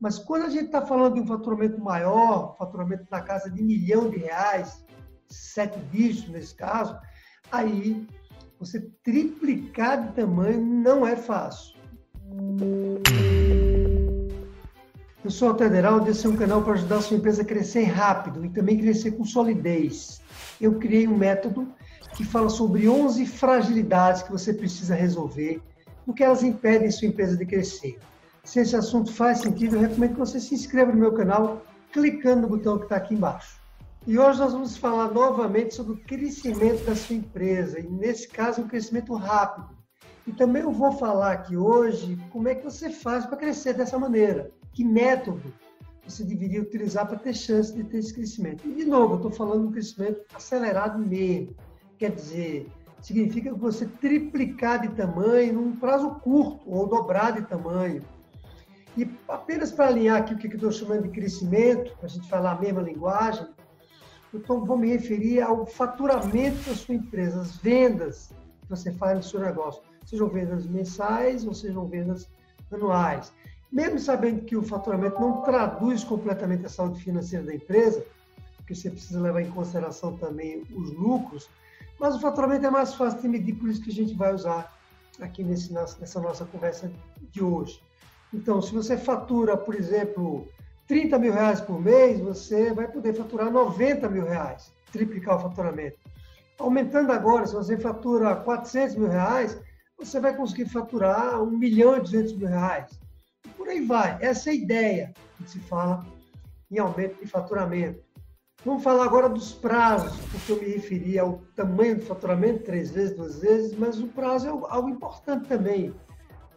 Mas quando a gente está falando de um faturamento maior, faturamento na casa de milhão de reais, sete dígitos nesse caso, aí você triplicar de tamanho não é fácil. Eu sou o Tederaldo, esse é um canal para ajudar a sua empresa a crescer rápido e também crescer com solidez. Eu criei um método que fala sobre 11 fragilidades que você precisa resolver, porque elas impedem sua empresa de crescer. Se esse assunto faz sentido, eu recomendo que você se inscreva no meu canal clicando no botão que está aqui embaixo. E hoje nós vamos falar novamente sobre o crescimento da sua empresa, e nesse caso, um crescimento rápido. E também eu vou falar aqui hoje como é que você faz para crescer dessa maneira que método você deveria utilizar para ter chance de ter esse crescimento. E, de novo, eu estou falando de um crescimento acelerado mesmo. Quer dizer, significa que você triplicar de tamanho num prazo curto ou dobrar de tamanho. E apenas para alinhar aqui o que eu estou chamando de crescimento, para a gente falar a mesma linguagem, então vou me referir ao faturamento da sua empresa, as vendas que você faz no seu negócio, sejam vendas mensais ou sejam vendas anuais mesmo sabendo que o faturamento não traduz completamente a saúde financeira da empresa, porque você precisa levar em consideração também os lucros, mas o faturamento é mais fácil de medir, por isso que a gente vai usar aqui nesse, nessa nossa conversa de hoje. Então, se você fatura, por exemplo, 30 mil reais por mês, você vai poder faturar 90 mil reais, triplicar o faturamento. Aumentando agora, se você fatura 400 mil reais, você vai conseguir faturar 1 milhão e 200 mil reais por aí vai. Essa é a ideia que se fala em aumento de faturamento. Vamos falar agora dos prazos, porque eu me referi ao tamanho do faturamento, três vezes, duas vezes, mas o prazo é algo importante também,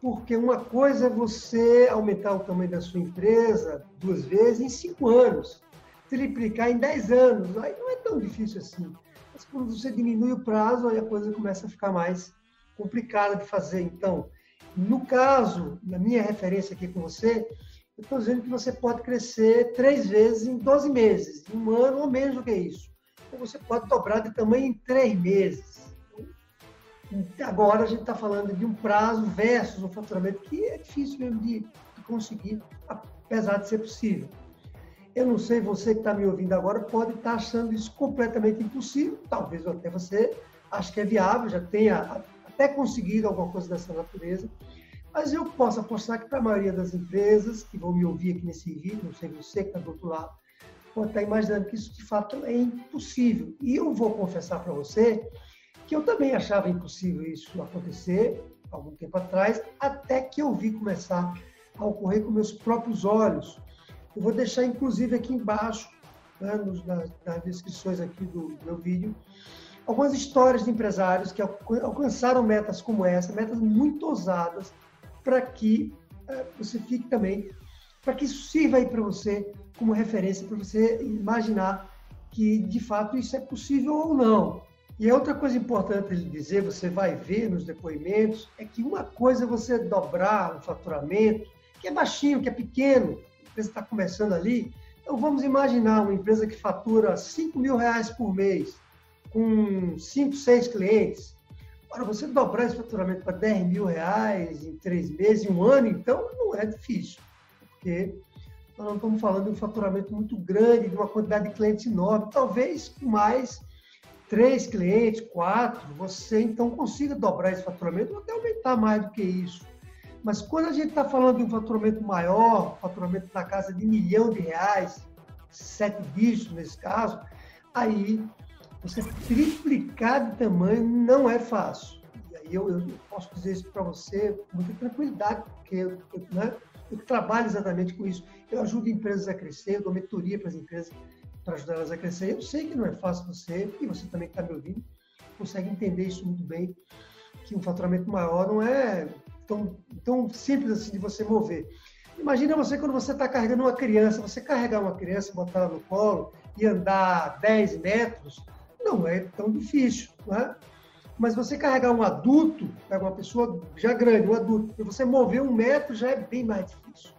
porque uma coisa é você aumentar o tamanho da sua empresa duas vezes em cinco anos, triplicar em dez anos, aí não é tão difícil assim. Mas quando você diminui o prazo, aí a coisa começa a ficar mais complicada de fazer. Então, no caso, na minha referência aqui com você, eu estou dizendo que você pode crescer três vezes em 12 meses, em um ano ou menos do que isso. Ou você pode dobrar de tamanho em três meses. Agora a gente está falando de um prazo versus um faturamento que é difícil mesmo de, de conseguir, apesar de ser possível. Eu não sei, você que está me ouvindo agora pode estar tá achando isso completamente impossível. Talvez até você ache que é viável, já tenha até conseguido alguma coisa dessa natureza. Mas eu posso apostar que para a maioria das empresas que vão me ouvir aqui nesse vídeo, não sei você que está do outro lado, pode estar imaginando que isso de fato é impossível. E eu vou confessar para você que eu também achava impossível isso acontecer algum tempo atrás, até que eu vi começar a ocorrer com meus próprios olhos. Eu vou deixar inclusive aqui embaixo, né, nas, nas descrições aqui do meu vídeo, algumas histórias de empresários que alcançaram metas como essa, metas muito ousadas, para que uh, você fique também, para que isso sirva aí para você como referência, para você imaginar que de fato isso é possível ou não. E outra coisa importante de dizer, você vai ver nos depoimentos, é que uma coisa é você dobrar o faturamento, que é baixinho, que é pequeno, a empresa está começando ali. Então vamos imaginar uma empresa que fatura 5 mil reais por mês com 5, 6 clientes. Para você dobrar esse faturamento para 10 mil reais em três meses, em um ano, então não é difícil, porque nós não estamos falando de um faturamento muito grande, de uma quantidade de clientes enorme, talvez mais três clientes, quatro, você então consiga dobrar esse faturamento ou até aumentar mais do que isso. Mas quando a gente está falando de um faturamento maior, faturamento na casa de milhão de reais, sete dígitos nesse caso, aí você triplicar de tamanho não é fácil. E aí eu, eu posso dizer isso para você com muita tranquilidade, porque eu, eu, né, eu trabalho exatamente com isso. Eu ajudo empresas a crescer, eu dou mentoria para as empresas para ajudar elas a crescer. Eu sei que não é fácil você, e você também que está me ouvindo, consegue entender isso muito bem, que um faturamento maior não é tão, tão simples assim de você mover. Imagina você quando você está carregando uma criança, você carregar uma criança, botar ela no colo e andar 10 metros, não é tão difícil, não é? Mas você carregar um adulto, pega uma pessoa já grande, um adulto, e você mover um metro já é bem mais difícil.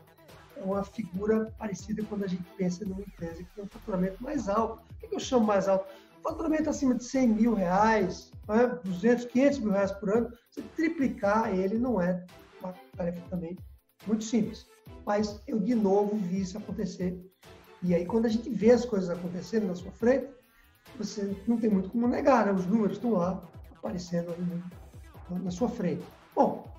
É uma figura parecida quando a gente pensa numa empresa que tem um faturamento mais alto. O que eu chamo mais alto? Faturamento acima de 100 mil reais, né? 200, 500 mil reais por ano, você triplicar ele não é uma tarefa também muito simples. Mas eu, de novo, vi isso acontecer. E aí, quando a gente vê as coisas acontecendo na sua frente, você não tem muito como negar, né? Os números estão lá, aparecendo ali na sua frente. Bom,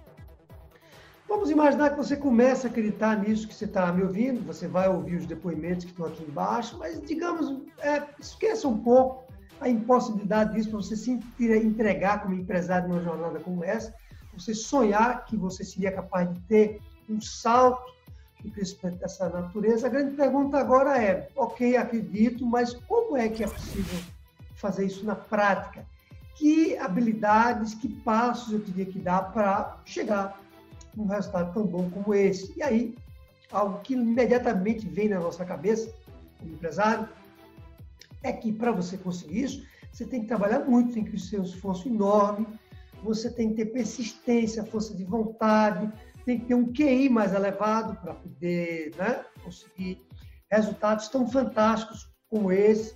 vamos imaginar que você começa a acreditar nisso que você está me ouvindo, você vai ouvir os depoimentos que estão aqui embaixo, mas, digamos, é, esqueça um pouco a impossibilidade disso para você se entregar como empresário numa jornada como essa, você sonhar que você seria capaz de ter um salto no crescimento dessa natureza. A grande pergunta agora é: ok, acredito, mas como é que é possível fazer isso na prática? Que habilidades, que passos eu teria que dar para chegar num resultado tão bom como esse? E aí, algo que imediatamente vem na nossa cabeça, como empresário, é que para você conseguir isso, você tem que trabalhar muito, tem que ser um esforço enorme, você tem que ter persistência, força de vontade, tem que ter um QI mais elevado para poder né, conseguir resultados tão fantásticos como esse.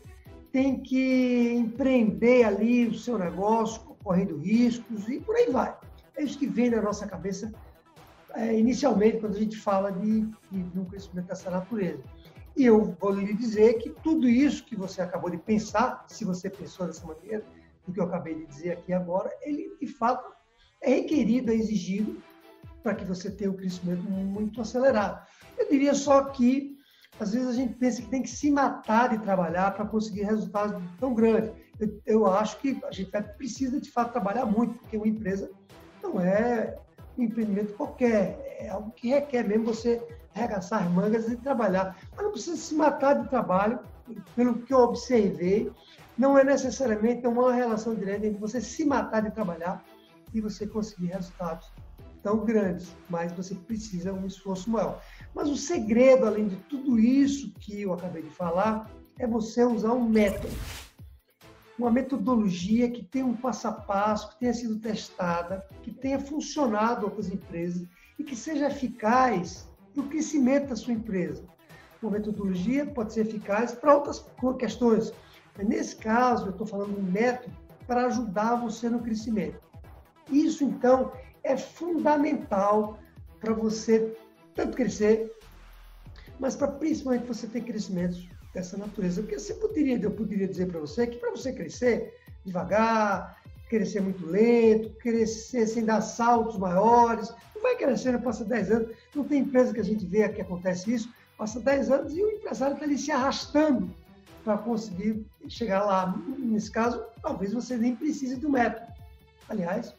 Tem que empreender ali o seu negócio, correndo riscos e por aí vai. É isso que vem na nossa cabeça é, inicialmente quando a gente fala de, de, um crescimento dessa natureza. E eu vou lhe dizer que tudo isso que você acabou de pensar, se você pensou dessa maneira, do que eu acabei de dizer aqui agora, ele de fato é requerido, é exigido para que você tenha um crescimento muito acelerado. Eu diria só que às vezes a gente pensa que tem que se matar de trabalhar para conseguir resultados tão grandes. Eu, eu, acho que a gente precisa de fato trabalhar muito, porque uma empresa não é empreendimento qualquer, é algo que requer mesmo você arregaçar as mangas e trabalhar. Mas não precisa se matar de trabalho, pelo que eu observei, não é necessariamente uma relação direta entre você se matar de trabalhar e você conseguir resultados tão grandes, mas você precisa de um esforço maior. Mas o segredo, além de tudo isso que eu acabei de falar, é você usar um método. Uma metodologia que tenha um passo a passo, que tenha sido testada, que tenha funcionado para as empresas e que seja eficaz no crescimento da sua empresa. Uma metodologia pode ser eficaz para outras questões, mas nesse caso eu estou falando de um método para ajudar você no crescimento. Isso, então, é fundamental para você tanto crescer, mas para principalmente você ter crescimentos dessa natureza. Porque você poderia, eu poderia dizer para você que para você crescer devagar, crescer muito lento, crescer sem dar saltos maiores, não vai crescendo, passa 10 anos. Não tem empresa que a gente vê que acontece isso, passa 10 anos e o empresário está ali se arrastando para conseguir chegar lá. Nesse caso, talvez você nem precise do método. Aliás,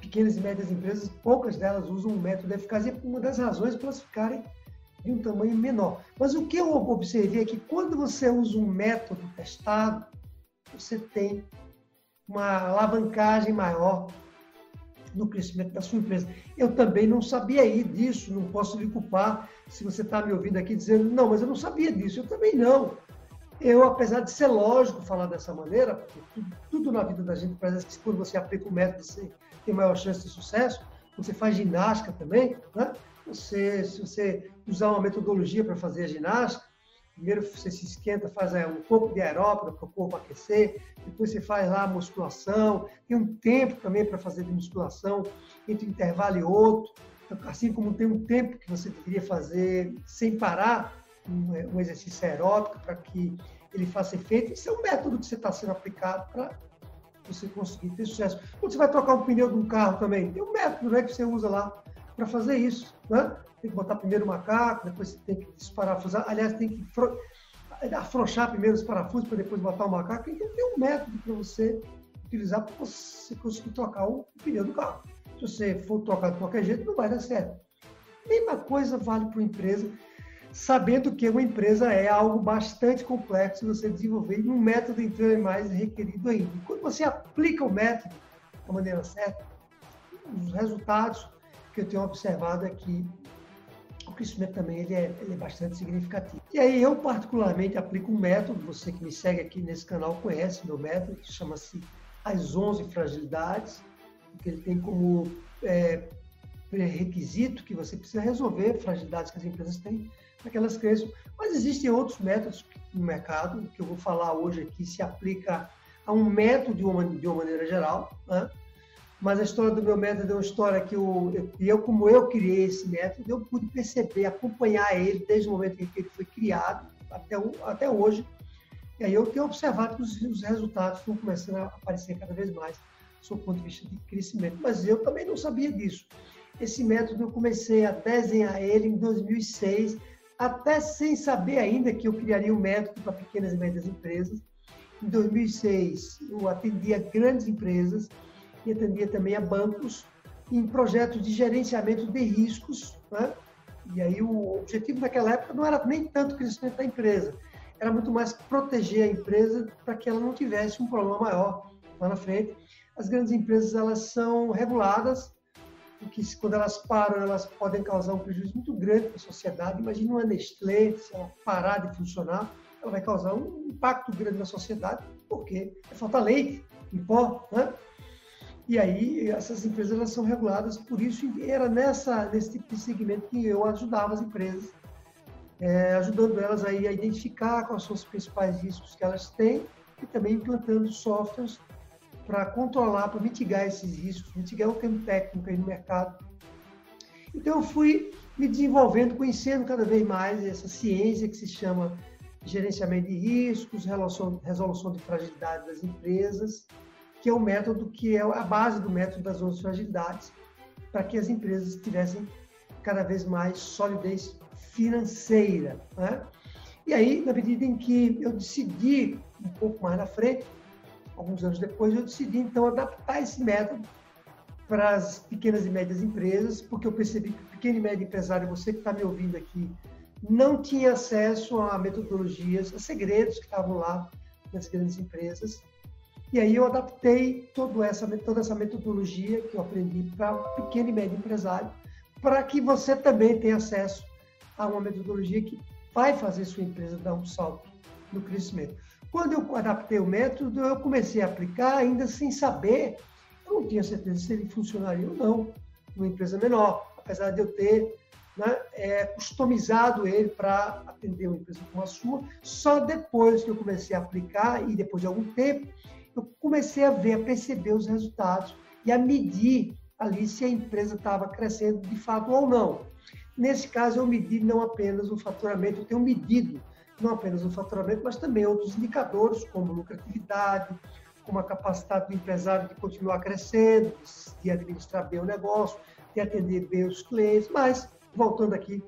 pequenas e médias empresas, poucas delas usam um método eficaz e é uma das razões para elas ficarem de um tamanho menor. Mas o que eu observei é que quando você usa um método testado, você tem uma alavancagem maior no crescimento da sua empresa. Eu também não sabia aí disso, não posso lhe culpar se você está me ouvindo aqui dizendo, não, mas eu não sabia disso, eu também não. Eu, apesar de ser lógico falar dessa maneira, porque tudo, tudo na vida da gente parece que quando você aplica o método, você tem maior chance de sucesso. Você faz ginástica também, né? Você, se você usar uma metodologia para fazer a ginástica, primeiro você se esquenta, faz é, um pouco de aeróbica para o corpo aquecer, depois você faz lá a musculação, tem um tempo também para fazer de musculação entre um intervalo e outro, assim como tem um tempo que você deveria fazer sem parar um, um exercício aeróbico para que ele faça efeito. Isso é um método que você está sendo aplicado para você conseguir ter sucesso. Quando você vai trocar um pneu de um carro também, tem um método né, que você usa lá para fazer isso. Né? Tem que botar primeiro o macaco, depois tem que desparafusar. Aliás, tem que afrouxar primeiro os parafusos para depois botar o macaco. Então tem um método para você utilizar para você conseguir trocar o pneu do carro. Se você for trocar de qualquer jeito, não vai dar certo. Mesma coisa vale para uma empresa sabendo que uma empresa é algo bastante complexo você desenvolver e um método então é mais requerido ainda. Quando você aplica o método da maneira certa, os resultados que eu tenho observado é que o crescimento também ele é, ele é bastante significativo. E aí eu particularmente aplico um método, você que me segue aqui nesse canal conhece meu método, que chama-se as 11 fragilidades, que ele tem como é, requisito que você precisa resolver fragilidades que as empresas têm para que elas cresçam. Mas existem outros métodos no mercado, que eu vou falar hoje aqui, se aplica a um método de uma, de uma maneira geral, né? Mas a história do meu método é uma história que eu, eu, como eu criei esse método, eu pude perceber, acompanhar ele desde o momento em que ele foi criado até, até hoje. E aí eu tenho observado que os, os resultados estão começando a aparecer cada vez mais, do ponto de vista de crescimento. Mas eu também não sabia disso. Esse método eu comecei a desenhar ele em 2006, até sem saber ainda que eu criaria um método para pequenas e médias empresas. Em 2006, eu atendia grandes empresas e atendia também a bancos em projetos de gerenciamento de riscos. Né? E aí o objetivo naquela época não era nem tanto o crescimento da empresa, era muito mais proteger a empresa para que ela não tivesse um problema maior lá na frente. As grandes empresas elas são reguladas, porque quando elas param elas podem causar um prejuízo muito grande para a sociedade. Imagina uma Nestlé, se ela parar de funcionar, ela vai causar um impacto grande na sociedade, porque falta leite em pó, né? E aí essas empresas elas são reguladas por isso era nessa nesse tipo de segmento que eu ajudava as empresas, é, ajudando elas aí a identificar quais são os principais riscos que elas têm e também implantando softwares para controlar, para mitigar esses riscos, mitigar o termo técnico aí no mercado. Então eu fui me desenvolvendo, conhecendo cada vez mais essa ciência que se chama gerenciamento de riscos, resolução de fragilidade das empresas, que é o método que é a base do método das 11 fragilidades, para que as empresas tivessem cada vez mais solidez financeira. Né? E aí, na medida em que eu decidi, um pouco mais na frente, alguns anos depois, eu decidi então adaptar esse método para as pequenas e médias empresas, porque eu percebi que o pequeno e médio empresário, você que está me ouvindo aqui, não tinha acesso a metodologias, a segredos que estavam lá nas grandes empresas. E aí eu adaptei toda essa, toda essa metodologia que eu aprendi para pequeno e médio empresário, para que você também tenha acesso a uma metodologia que vai fazer sua empresa dar um salto no crescimento. Quando eu adaptei o método, eu comecei a aplicar ainda sem saber, eu não tinha certeza se ele funcionaria ou não numa empresa menor, apesar de eu ter né, é, customizado ele para atender uma empresa como a sua. Só depois que eu comecei a aplicar e depois de algum tempo, eu comecei a ver, a perceber os resultados e a medir ali se a empresa estava crescendo de fato ou não. Nesse caso, eu medi não apenas o faturamento, eu tenho medido não apenas o faturamento, mas também outros indicadores, como lucratividade, como a capacidade do empresário de continuar crescendo, de administrar bem o negócio, de atender bem os clientes. Mas, voltando aqui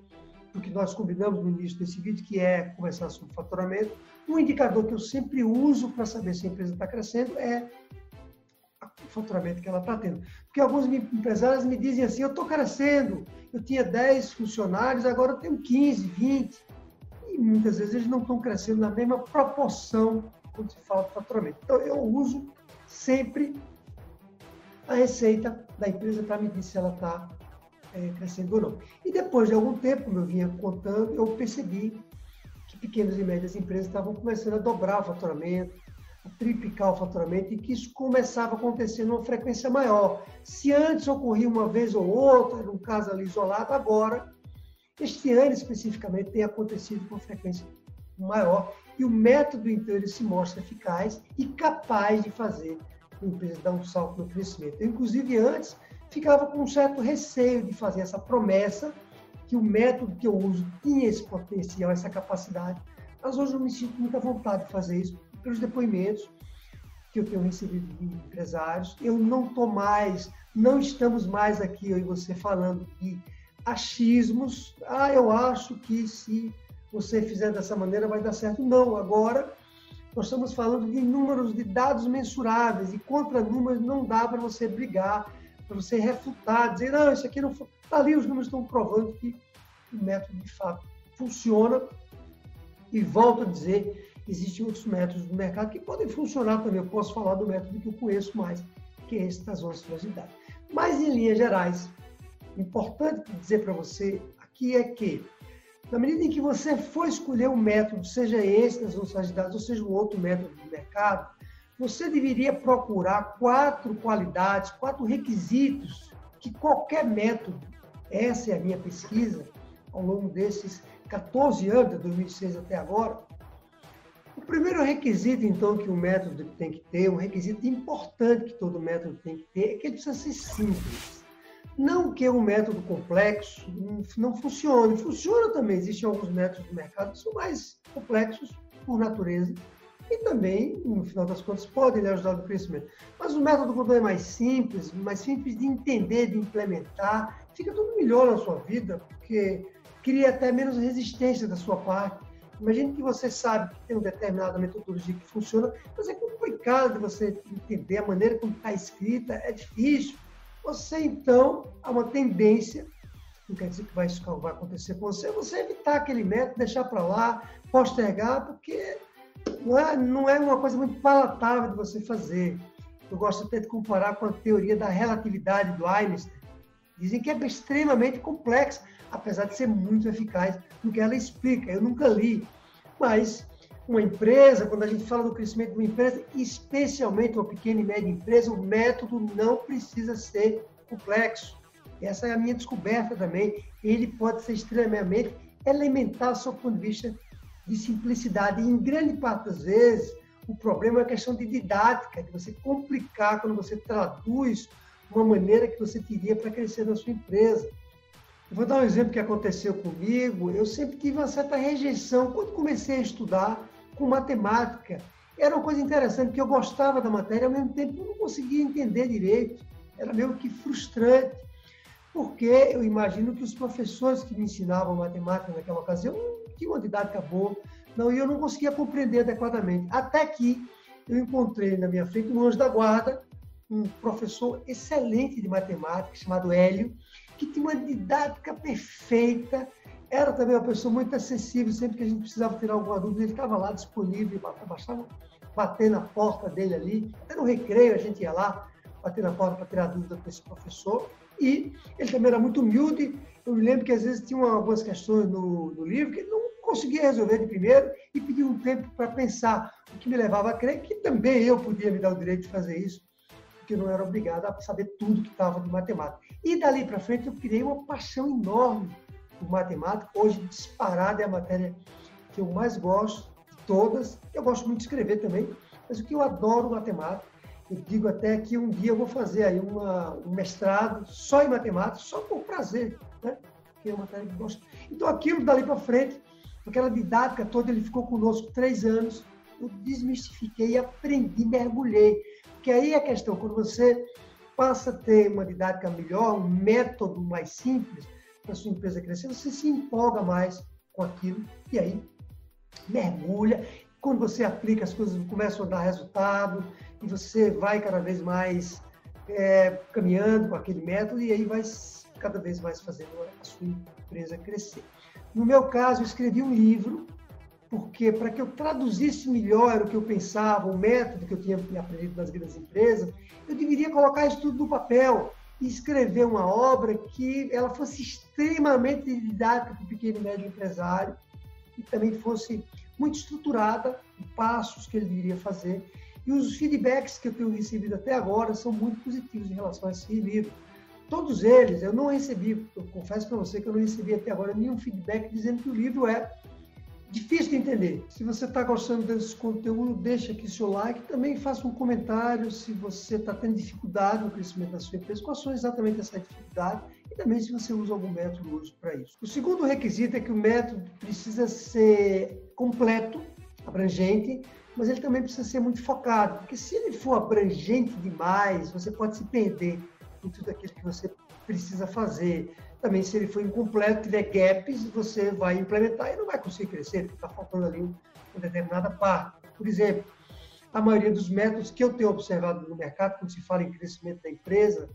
do que nós combinamos no início desse vídeo, que é conversar sobre faturamento, um indicador que eu sempre uso para saber se a empresa está crescendo é o faturamento que ela está tendo. Porque alguns empresários me dizem assim, eu estou crescendo, eu tinha 10 funcionários, agora eu tenho 15, 20. E muitas vezes eles não estão crescendo na mesma proporção quando se fala de faturamento. Então, eu uso sempre a receita da empresa para medir se ela está é, crescendo ou não. E depois de algum tempo, como eu vinha contando, eu percebi que pequenas e médias empresas estavam começando a dobrar o faturamento, a triplicar o faturamento e que isso começava a acontecer numa frequência maior. Se antes ocorria uma vez ou outra, era um caso ali isolado, agora, este ano especificamente, tem acontecido com frequência maior e o método inteiro se mostra eficaz e capaz de fazer a empresa dar um salto no crescimento. Eu, inclusive, antes ficava com um certo receio de fazer essa promessa que o método que eu uso tinha esse potencial, essa capacidade, mas hoje eu me sinto muita vontade de fazer isso pelos depoimentos que eu tenho recebido de empresários. Eu não estou mais, não estamos mais aqui, eu e você, falando de achismos. Ah, eu acho que se você fizer dessa maneira vai dar certo. Não, agora nós estamos falando de números, de dados mensuráveis, e contra números não dá para você brigar, para você refutar, dizer, não, isso aqui não foi. Ali os números estão provando que o método de fato funciona. E volto a dizer, existem outros métodos do mercado que podem funcionar também. Eu posso falar do método que eu conheço mais, que é esse das ociosidades. Mas, em linhas gerais, importante dizer para você aqui é que, na medida em que você for escolher um método, seja esse das ociosidades ou seja um outro método do mercado, você deveria procurar quatro qualidades, quatro requisitos que qualquer método, essa é a minha pesquisa, ao longo desses 14 anos, de 2006 até agora, primeiro requisito, então, que o método tem que ter, um requisito importante que todo método tem que ter, é que ele precisa ser simples. Não que um método complexo não funcione, funciona também. Existem alguns métodos no mercado que são mais complexos por natureza e também, no final das contas, podem lhe ajudar no crescimento. Mas o método, quando é mais simples, mais simples de entender, de implementar, fica tudo melhor na sua vida, porque cria até menos resistência da sua parte. Imagine que você sabe que tem uma determinada metodologia que funciona, mas é complicado você entender a maneira como está escrita, é difícil. Você, então, há uma tendência, não quer dizer que vai, isso vai acontecer com você, você evitar aquele método, deixar para lá, postergar, porque não é, não é uma coisa muito palatável de você fazer. Eu gosto até de comparar com a teoria da relatividade do Einstein. Dizem que é extremamente complexa, apesar de ser muito eficaz no que ela explica. Eu nunca li, mas uma empresa, quando a gente fala do crescimento de uma empresa, especialmente uma pequena e média empresa, o método não precisa ser complexo. Essa é a minha descoberta também. Ele pode ser extremamente elementar do seu ponto de vista de simplicidade. E, em grande parte das vezes, o problema é a questão de didática, de você complicar quando você traduz uma maneira que você teria para crescer na sua empresa. Eu vou dar um exemplo que aconteceu comigo. Eu sempre tive uma certa rejeição quando comecei a estudar com matemática. Era uma coisa interessante, porque eu gostava da matéria, ao mesmo tempo eu não conseguia entender direito. Era meio que frustrante, porque eu imagino que os professores que me ensinavam matemática naquela ocasião tinham uma didática boa, não, e eu não conseguia compreender adequadamente. Até que eu encontrei na minha frente um anjo da guarda, um professor excelente de matemática, chamado Hélio, que tinha uma didática perfeita, era também uma pessoa muito acessível, sempre que a gente precisava tirar alguma dúvida, ele estava lá disponível, bastava bater na porta dele ali, até no recreio a gente ia lá, bater na porta para tirar dúvida com esse professor, e ele também era muito humilde, eu me lembro que às vezes tinha algumas questões no, no livro que ele não conseguia resolver de primeiro e pediu um tempo para pensar, o que me levava a crer que também eu podia me dar o direito de fazer isso, porque eu não era obrigado a saber tudo que estava de matemática. E dali para frente eu criei uma paixão enorme por matemática. Hoje, disparada é a matéria que eu mais gosto de todas. Eu gosto muito de escrever também, mas o que eu adoro matemática. Eu digo até que um dia eu vou fazer aí uma, um mestrado só em matemática, só por prazer, né? Que é uma matéria que gosto. Então, aquilo dali para frente, aquela didática toda, ele ficou conosco três anos. Eu desmistifiquei, aprendi, mergulhei. Porque aí a questão, quando você passa a ter uma didática melhor, um método mais simples para sua empresa crescer, você se empolga mais com aquilo e aí mergulha. Quando você aplica, as coisas começam a dar resultado e você vai cada vez mais é, caminhando com aquele método e aí vai cada vez mais fazendo a sua empresa crescer. No meu caso, eu escrevi um livro porque para que eu traduzisse melhor o que eu pensava, o método que eu tinha aprendido nas grandes empresas, eu deveria colocar isso tudo no papel e escrever uma obra que ela fosse extremamente didática para o pequeno e médio empresário e também fosse muito estruturada, passos que ele deveria fazer. E os feedbacks que eu tenho recebido até agora são muito positivos em relação a esse livro. Todos eles, eu não recebi, eu confesso para você que eu não recebi até agora nenhum feedback dizendo que o livro é difícil de entender. Se você está gostando desse conteúdo, deixa aqui seu like. Também faça um comentário se você está tendo dificuldade no crescimento da sua empresa, quais são exatamente essa dificuldade e também se você usa algum método hoje para isso. O segundo requisito é que o método precisa ser completo, abrangente, mas ele também precisa ser muito focado, porque se ele for abrangente demais, você pode se perder em tudo aquilo que você precisa fazer também se ele for incompleto, tiver gaps, você vai implementar e não vai conseguir crescer, porque está faltando ali uma determinada parte. Por exemplo, a maioria dos métodos que eu tenho observado no mercado, quando se fala em crescimento da empresa,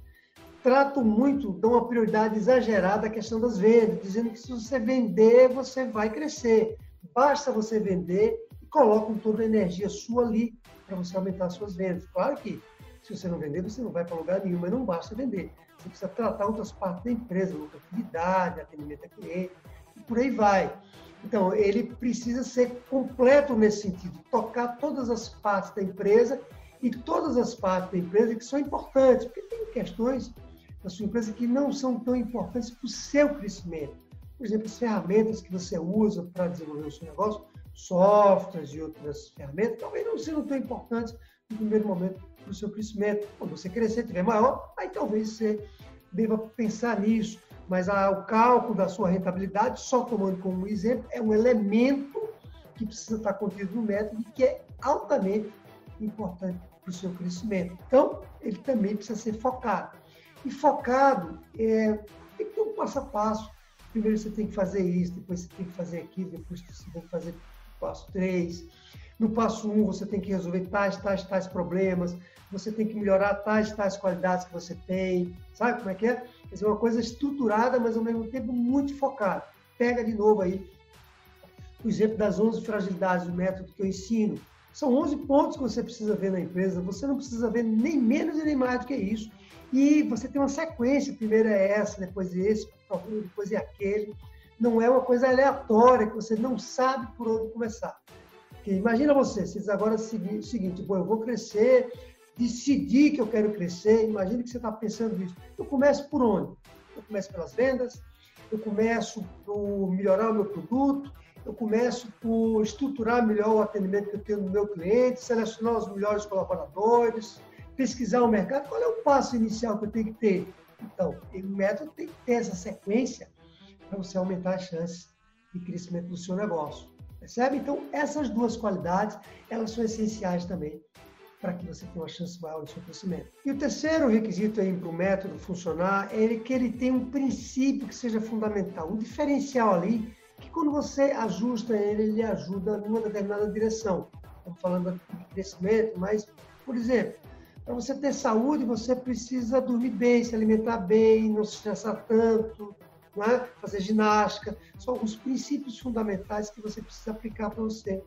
tratam muito, dão uma prioridade exagerada à questão das vendas, dizendo que se você vender, você vai crescer. Basta você vender colocam toda a energia sua ali para você aumentar suas vendas. Claro que se você não vender, você não vai para lugar nenhum, mas não basta vender. Você precisa tratar outras partes da empresa, lucratividade, atendimento a cliente, e por aí vai. Então, ele precisa ser completo nesse sentido, tocar todas as partes da empresa e todas as partes da empresa que são importantes, porque tem questões da sua empresa que não são tão importantes para o seu crescimento. Por exemplo, as ferramentas que você usa para desenvolver o seu negócio softwares e outras ferramentas, talvez não sejam tão importantes no primeiro momento para o seu crescimento. Quando você crescer, tiver maior, aí talvez você deva pensar nisso. Mas a, o cálculo da sua rentabilidade, só tomando como exemplo, é um elemento que precisa estar contido no método e que é altamente importante para o seu crescimento. Então, ele também precisa ser focado. E focado é, tem que ter um passo a passo. Primeiro você tem que fazer isso, depois você tem que fazer aquilo, depois você tem que fazer passo 3. No passo 1, um, você tem que resolver tais, tais, tais problemas, você tem que melhorar tais, tais qualidades que você tem. Sabe como é que é? Quer dizer, uma coisa estruturada, mas ao mesmo tempo muito focada. Pega de novo aí o exemplo das 11 fragilidades do método que eu ensino. São 11 pontos que você precisa ver na empresa, você não precisa ver nem menos e nem mais do que isso. E você tem uma sequência, primeiro é essa, depois esse, depois é aquele. Não é uma coisa aleatória que você não sabe por onde começar. Porque imagina você, se agora seguir o seguinte, bom, eu vou crescer, decidir que eu quero crescer, imagina que você está pensando nisso. Eu começo por onde? Eu começo pelas vendas, eu começo por melhorar o meu produto, eu começo por estruturar melhor o atendimento que eu tenho no meu cliente, selecionar os melhores colaboradores, pesquisar o mercado. Qual é o passo inicial que eu tenho que ter? Então, o método tem que ter essa sequência para você aumentar as chances de crescimento do seu negócio. Percebe? Então, essas duas qualidades, elas são essenciais também para que você tenha uma chance maior de seu crescimento. E o terceiro requisito para o método funcionar é que ele tenha um princípio que seja fundamental, um diferencial ali que quando você ajusta ele, ele ajuda numa determinada direção. Estamos falando de crescimento, mas, por exemplo, para você ter saúde, você precisa dormir bem, se alimentar bem, não se estressar tanto, é? fazer ginástica. São alguns princípios fundamentais que você precisa aplicar para você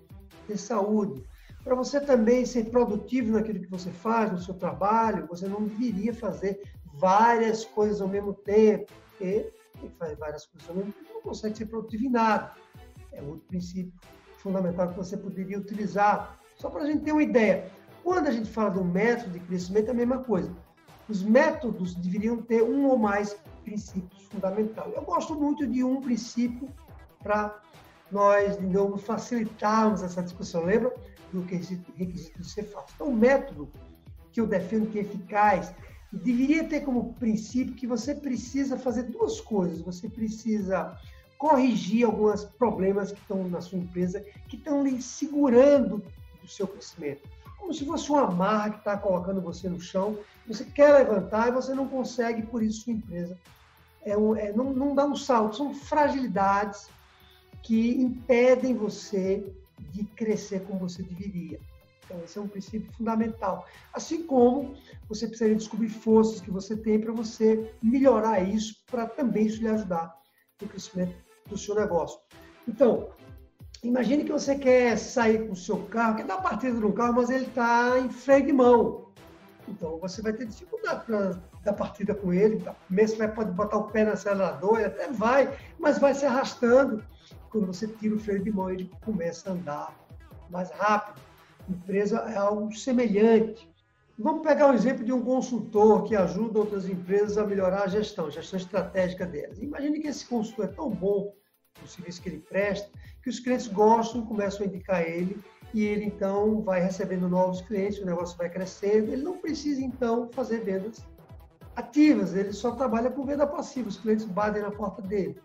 ter saúde. Para você também ser produtivo naquilo que você faz, no seu trabalho, você não deveria fazer várias coisas ao mesmo tempo, porque quem faz várias coisas ao mesmo tempo não consegue ser produtivo em nada. É outro princípio fundamental que você poderia utilizar. Só para a gente ter uma ideia. Quando a gente fala do método de crescimento, é a mesma coisa. Os métodos deveriam ter um ou mais princípios fundamentais. Eu gosto muito de um princípio para nós, novo, facilitarmos essa discussão. Lembra do requisito, requisito de ser fácil? Então, o método que eu defendo que é eficaz deveria ter como princípio que você precisa fazer duas coisas. Você precisa corrigir alguns problemas que estão na sua empresa, que estão lhe segurando o seu crescimento. Como se fosse uma marra que está colocando você no chão, você quer levantar e você não consegue, por isso sua empresa é um, é, não, não dá um salto. São fragilidades que impedem você de crescer como você deveria. Então, esse é um princípio fundamental. Assim como você precisaria descobrir forças que você tem para você melhorar isso, para também isso lhe ajudar no crescimento do seu negócio. Então, imagine que você quer sair com o seu carro, quer dar partida no carro, mas ele está em freio de mão. Então, você vai ter dificuldade para dar partida com ele. Tá? Mesmo vai pode botar o pé no acelerador, ele até vai, mas vai se arrastando. Quando você tira o freio de mão, ele começa a andar mais rápido empresa é algo semelhante. Vamos pegar o exemplo de um consultor que ajuda outras empresas a melhorar a gestão, a gestão estratégica delas. Imagine que esse consultor é tão bom no serviço que ele presta, que os clientes gostam, começam a indicar ele, e ele então vai recebendo novos clientes, o negócio vai crescendo. Ele não precisa então fazer vendas ativas, ele só trabalha com venda passiva, os clientes batem na porta dele.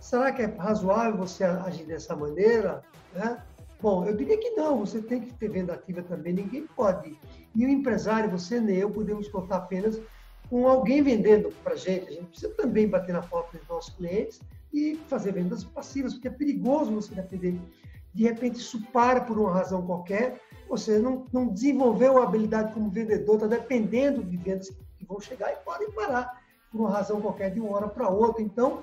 Será que é razoável você agir dessa maneira? Né? Bom, eu diria que não, você tem que ter venda ativa também, ninguém pode. E o empresário, você nem eu, podemos contar apenas com alguém vendendo para a gente. A gente precisa também bater na porta dos nossos clientes e fazer vendas passivas, porque é perigoso você depender. De repente, isso para por uma razão qualquer, você não, não desenvolveu a habilidade como vendedor, está dependendo de vendas que vão chegar e podem parar por uma razão qualquer de uma hora para outra. Então,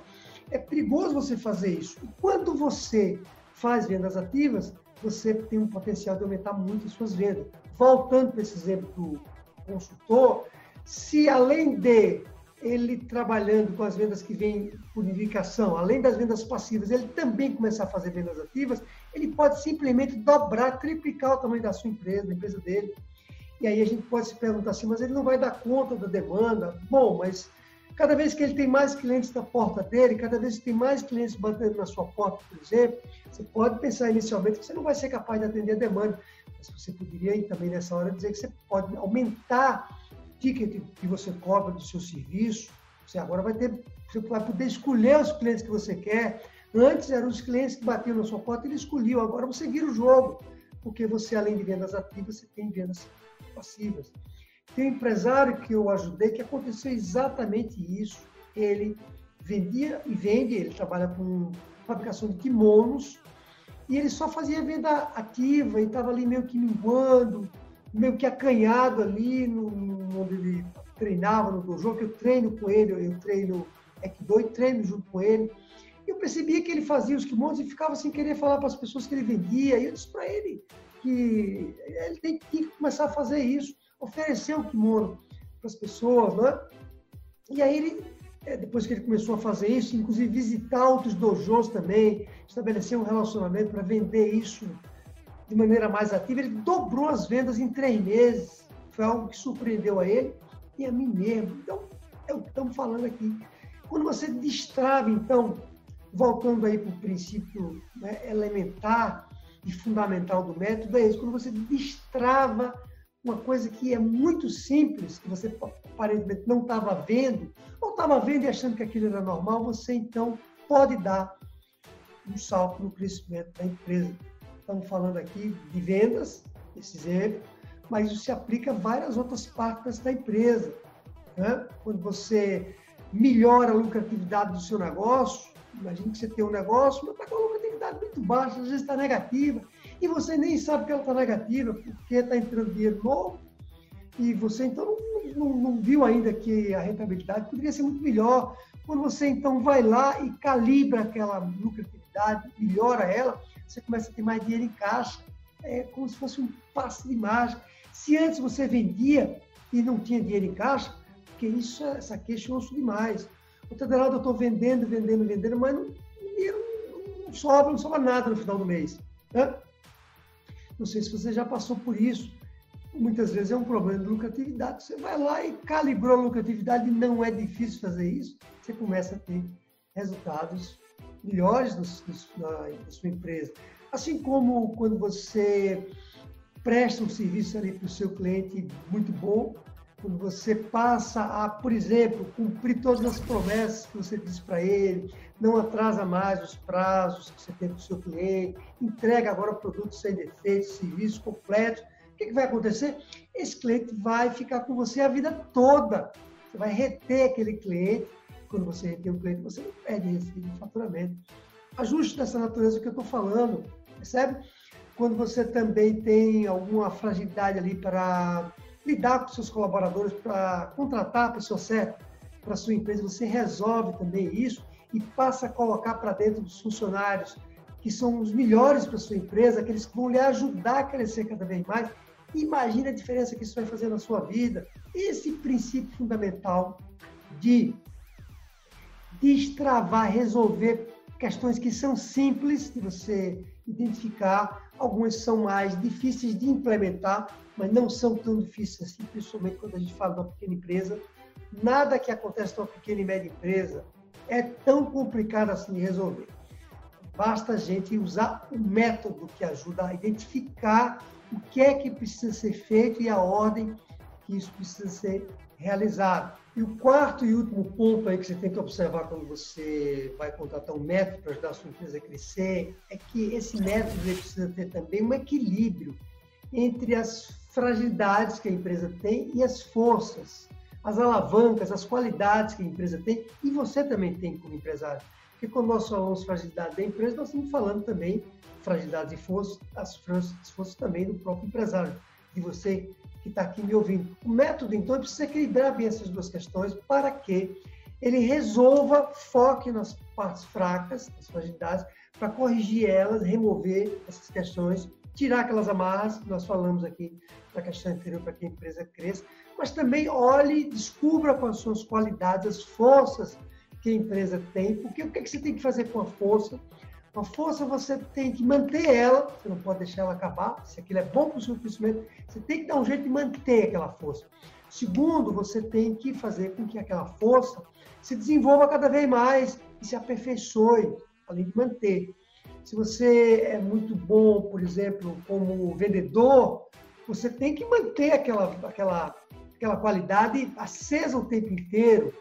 é perigoso você fazer isso. Quando você faz vendas ativas, você tem um potencial de aumentar muito as suas vendas. Voltando para esse exemplo do consultor, se além de ele trabalhando com as vendas que vêm por indicação, além das vendas passivas, ele também começar a fazer vendas ativas, ele pode simplesmente dobrar, triplicar o tamanho da sua empresa, da empresa dele. E aí a gente pode se perguntar assim, mas ele não vai dar conta da demanda? Bom, mas Cada vez que ele tem mais clientes na porta dele, cada vez que tem mais clientes batendo na sua porta, por exemplo, você pode pensar inicialmente que você não vai ser capaz de atender a demanda, mas você poderia também nessa hora dizer que você pode aumentar ticket que você cobra do seu serviço. Você agora vai ter, você vai poder escolher os clientes que você quer. Antes eram os clientes que batiam na sua porta, ele escolheu. Agora você vira o jogo, porque você além de vendas ativas, você tem vendas passivas. Tem um empresário que eu ajudei que aconteceu exatamente isso. Ele vendia e vende, ele trabalha com fabricação de kimonos, e ele só fazia venda ativa e estava ali meio que minguando, meio que acanhado ali no, onde ele treinava no dojo, que eu treino com ele, eu treino Aikido e treino junto com ele. E eu percebia que ele fazia os kimonos e ficava sem querer falar para as pessoas que ele vendia. E eu disse para ele que ele tem que começar a fazer isso oferecer o kimono para as pessoas, né? E aí ele, é, depois que ele começou a fazer isso, inclusive visitar outros dojos também, estabelecer um relacionamento para vender isso de maneira mais ativa, ele dobrou as vendas em três meses. Foi algo que surpreendeu a ele e a mim mesmo. Então, é o que estamos falando aqui. Quando você destrava, então, voltando aí para o princípio né, elementar e fundamental do método, é isso. Quando você destrava uma coisa que é muito simples, que você aparentemente não estava vendo, ou estava vendo e achando que aquilo era normal, você então pode dar um salto no crescimento da empresa. Estamos falando aqui de vendas, esse exemplo, mas isso se aplica a várias outras partes da empresa. Né? Quando você melhora a lucratividade do seu negócio, imagine que você tem um negócio, mas está com a lucratividade muito baixa, às vezes está negativa, e você nem sabe que ela está negativa, porque está entrando dinheiro novo, e você então não, não, não, viu ainda que a rentabilidade poderia ser muito melhor. Quando você então vai lá e calibra aquela lucratividade, melhora ela, você começa a ter mais dinheiro em caixa. É como se fosse um passe de mágica. Se antes você vendia e não tinha dinheiro em caixa, porque isso, essa queixa eu ouço demais. Outra lado eu estou vendendo, vendendo, vendendo, mas não, dinheiro não sobra, não sobra nada no final do mês. Né? Não sei se você já passou por isso. Muitas vezes é um problema de lucratividade. Você vai lá e calibrou a lucratividade, não é difícil fazer isso. Você começa a ter resultados melhores na, na sua empresa. Assim como quando você presta um serviço ali para o seu cliente muito bom, quando você passa a, por exemplo, cumprir todas as promessas que você disse para ele, não atrasa mais os prazos que você tem com o seu cliente, entrega agora produtos sem defeitos, serviços completos, o que, que vai acontecer? Esse cliente vai ficar com você a vida toda. Você vai reter aquele cliente. Quando você retém um cliente, você perde de faturamento. Ajuste dessa natureza que eu estou falando, percebe? Quando você também tem alguma fragilidade ali para lidar com seus colaboradores para contratar a pessoa certa para sua empresa, você resolve também isso e passa a colocar para dentro dos funcionários que são os melhores para sua empresa, aqueles que vão lhe ajudar a crescer cada vez mais. Imagine a diferença que isso vai fazer na sua vida. Esse princípio fundamental de destravar, resolver questões que são simples de você identificar, algumas são mais difíceis de implementar, mas não são tão difíceis assim, principalmente quando a gente fala de uma pequena empresa. Nada que acontece numa pequena e média empresa é tão complicado assim de resolver. Basta a gente usar o método que ajuda a identificar o que é que precisa ser feito e a ordem que isso precisa ser realizado. E o quarto e último ponto aí que você tem que observar quando você vai contratar um método para ajudar a sua empresa a crescer é que esse método precisa ter também um equilíbrio entre as fragilidades que a empresa tem e as forças, as alavancas, as qualidades que a empresa tem e você também tem como empresário. Porque quando nós falamos fragilidade da empresa, nós estamos falando também fragilidades e forças, as forças, as forças também do próprio empresário, de você que está aqui me ouvindo. O método, então, precisa equilibrar bem essas duas questões para que ele resolva, foque nas partes fracas, nas fragilidades, para corrigir elas, remover essas questões tirar aquelas amarras que nós falamos aqui na questão anterior para que a empresa cresça, mas também olhe, descubra quais são as qualidades, as forças que a empresa tem, porque o que, é que você tem que fazer com a força? A força você tem que manter ela, você não pode deixar ela acabar, se aquilo é bom para o seu crescimento, você tem que dar um jeito de manter aquela força. Segundo, você tem que fazer com que aquela força se desenvolva cada vez mais e se aperfeiçoe, além de manter. Se você é muito bom, por exemplo, como vendedor, você tem que manter aquela, aquela, aquela qualidade acesa o tempo inteiro.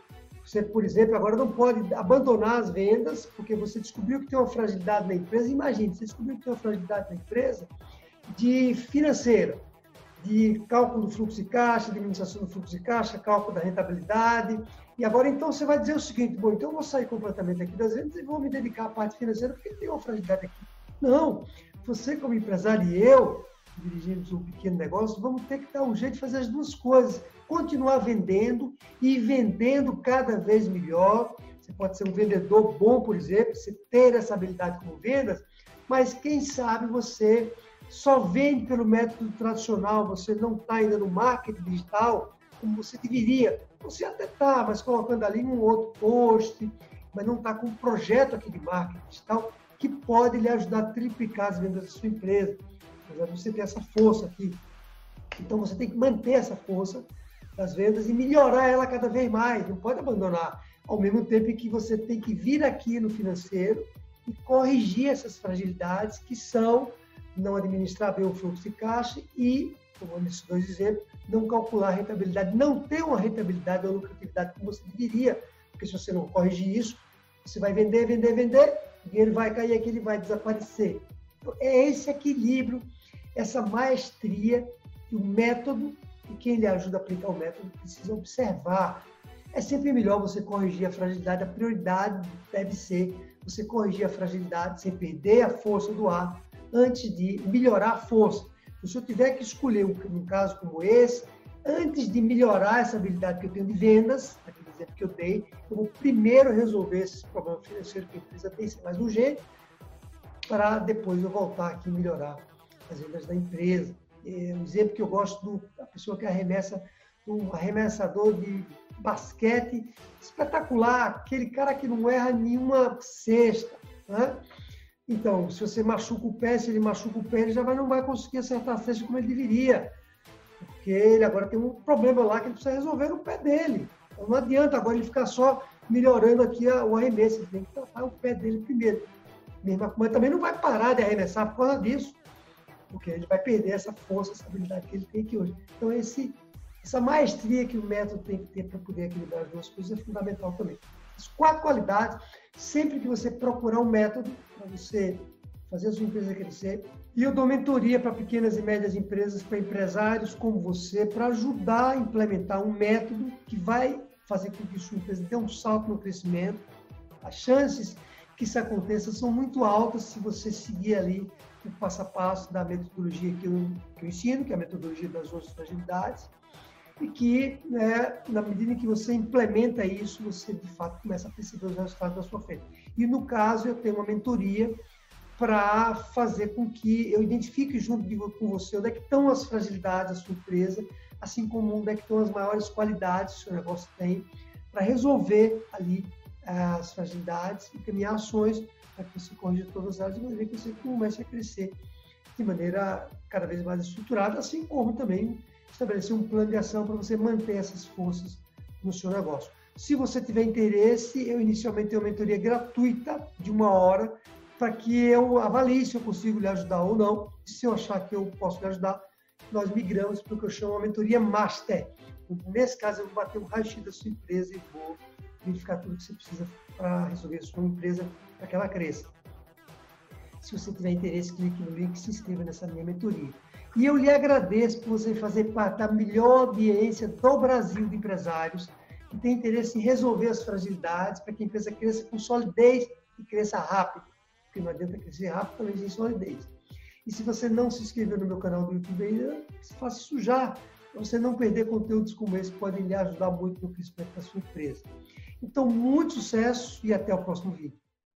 Você, por exemplo, agora não pode abandonar as vendas porque você descobriu que tem uma fragilidade na empresa. Imagine, você descobriu que tem uma fragilidade na empresa de financeira, de cálculo do fluxo de caixa, administração do fluxo de caixa, cálculo da rentabilidade. E agora, então, você vai dizer o seguinte: bom, então eu vou sair completamente aqui das vendas e vou me dedicar à parte financeira porque tem uma fragilidade aqui. Não, você, como empresário e eu, dirigimos um pequeno negócio, vamos ter que dar um jeito de fazer as duas coisas. Continuar vendendo e vendendo cada vez melhor. Você pode ser um vendedor bom, por exemplo, você ter essa habilidade como vendas, mas quem sabe você só vende pelo método tradicional, você não está ainda no marketing digital como você deveria. Você até está, mas colocando ali um outro post, mas não está com um projeto aqui de marketing digital que pode lhe ajudar a triplicar as vendas da sua empresa. De você ter essa força aqui. Então você tem que manter essa força das vendas e melhorar ela cada vez mais. Não pode abandonar. Ao mesmo tempo que você tem que vir aqui no financeiro e corrigir essas fragilidades que são não administrar bem o fluxo de caixa e, como nesses dois exemplos, não calcular a rentabilidade, não ter uma rentabilidade ou lucratividade como você deveria, porque se você não corrigir isso, você vai vender, vender, vender, o dinheiro vai cair aqui, ele vai desaparecer. Então, é esse equilíbrio, essa maestria e o método, e quem lhe ajuda a aplicar o método precisa observar. É sempre melhor você corrigir a fragilidade, a prioridade deve ser você corrigir a fragilidade sem perder a força do ar, antes de melhorar a força. Então, se eu tiver que escolher um, caso como esse, antes de melhorar essa habilidade que eu tenho de vendas, aquele exemplo que eu dei, eu vou primeiro resolver esse problema financeiro que a empresa tem, ser mais urgente, para depois eu voltar aqui e melhorar as da empresa. É um exemplo que eu gosto do, da pessoa que arremessa, um arremessador de basquete espetacular, aquele cara que não erra nenhuma cesta. Né? Então, se você machuca o pé, se ele machuca o pé, ele já vai, não vai conseguir acertar a cesta como ele deveria. Porque ele agora tem um problema lá que ele precisa resolver no pé dele. Então, não adianta agora ele ficar só melhorando aqui o arremesso. Ele tem que tratar o pé dele primeiro. Mas também não vai parar de arremessar por causa disso. Porque ele vai perder essa força, essa habilidade que ele tem aqui hoje. Então, esse, essa maestria que o método tem que ter para poder equilibrar as duas coisas é fundamental também. As quatro qualidades, sempre que você procurar um método para você fazer a sua empresa crescer. E eu dou mentoria para pequenas e médias empresas, para empresários como você, para ajudar a implementar um método que vai fazer com que sua empresa dê um salto no crescimento. As chances que isso aconteça são muito altas se você seguir ali o passo a passo da metodologia que eu, que eu ensino, que é a metodologia das outras fragilidades e que, né, na medida em que você implementa isso, você de fato começa a perceber os resultados da sua frente. E no caso, eu tenho uma mentoria para fazer com que eu identifique junto de, com você onde é que estão as fragilidades da sua empresa, assim como onde é que estão as maiores qualidades que o seu negócio tem, para resolver ali as fragilidades e caminhar ações para que você corrija todas elas de maneira que você comece a crescer de maneira cada vez mais estruturada, assim como também estabelecer um plano de ação para você manter essas forças no seu negócio. Se você tiver interesse, eu inicialmente tenho uma mentoria gratuita de uma hora para que eu avalie se eu consigo lhe ajudar ou não. E se eu achar que eu posso lhe ajudar, nós migramos para o que eu chamo de mentoria Master. Nesse caso, eu vou bater um raio-x da sua empresa e vou verificar tudo que você precisa para resolver a sua empresa para que ela cresça. Se você tiver interesse, clique no link e se inscreva nessa minha mentoria. E eu lhe agradeço por você fazer parte da melhor audiência do Brasil de empresários que tem interesse em resolver as fragilidades para que a empresa cresça com solidez e cresça rápido. Porque não adianta crescer rápido também sem solidez. E se você não se inscreveu no meu canal do YouTube ainda, faça isso já, você não perder conteúdos como esse podem lhe ajudar muito no crescimento da sua empresa. Então, muito sucesso e até o próximo vídeo.